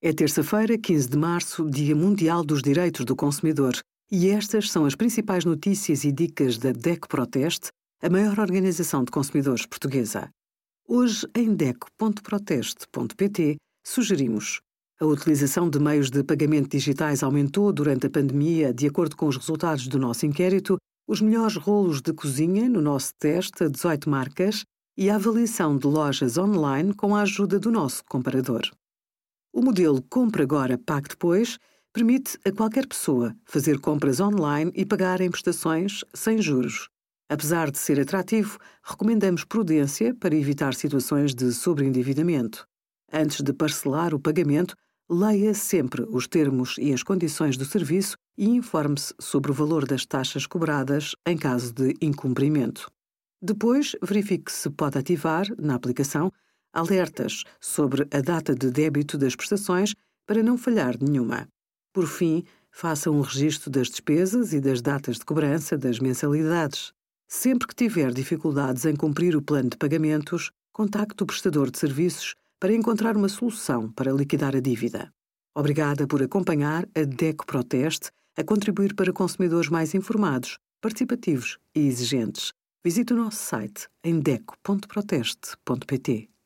É terça-feira, 15 de março, Dia Mundial dos Direitos do Consumidor, e estas são as principais notícias e dicas da DEC Proteste, a maior organização de consumidores portuguesa. Hoje, em DEC.proteste.pt, sugerimos a utilização de meios de pagamento digitais aumentou durante a pandemia, de acordo com os resultados do nosso inquérito, os melhores rolos de cozinha no nosso teste a 18 marcas e a avaliação de lojas online com a ajuda do nosso comparador. O modelo Compre Agora, Pague Depois permite a qualquer pessoa fazer compras online e pagar em prestações sem juros. Apesar de ser atrativo, recomendamos prudência para evitar situações de sobreendividamento. Antes de parcelar o pagamento, leia sempre os termos e as condições do serviço e informe-se sobre o valor das taxas cobradas em caso de incumprimento. Depois, verifique se pode ativar, na aplicação, alertas sobre a data de débito das prestações para não falhar nenhuma. Por fim, faça um registro das despesas e das datas de cobrança das mensalidades. Sempre que tiver dificuldades em cumprir o plano de pagamentos, contacte o prestador de serviços para encontrar uma solução para liquidar a dívida. Obrigada por acompanhar a DECO Proteste a contribuir para consumidores mais informados, participativos e exigentes. Visite o nosso site em deco.proteste.pt.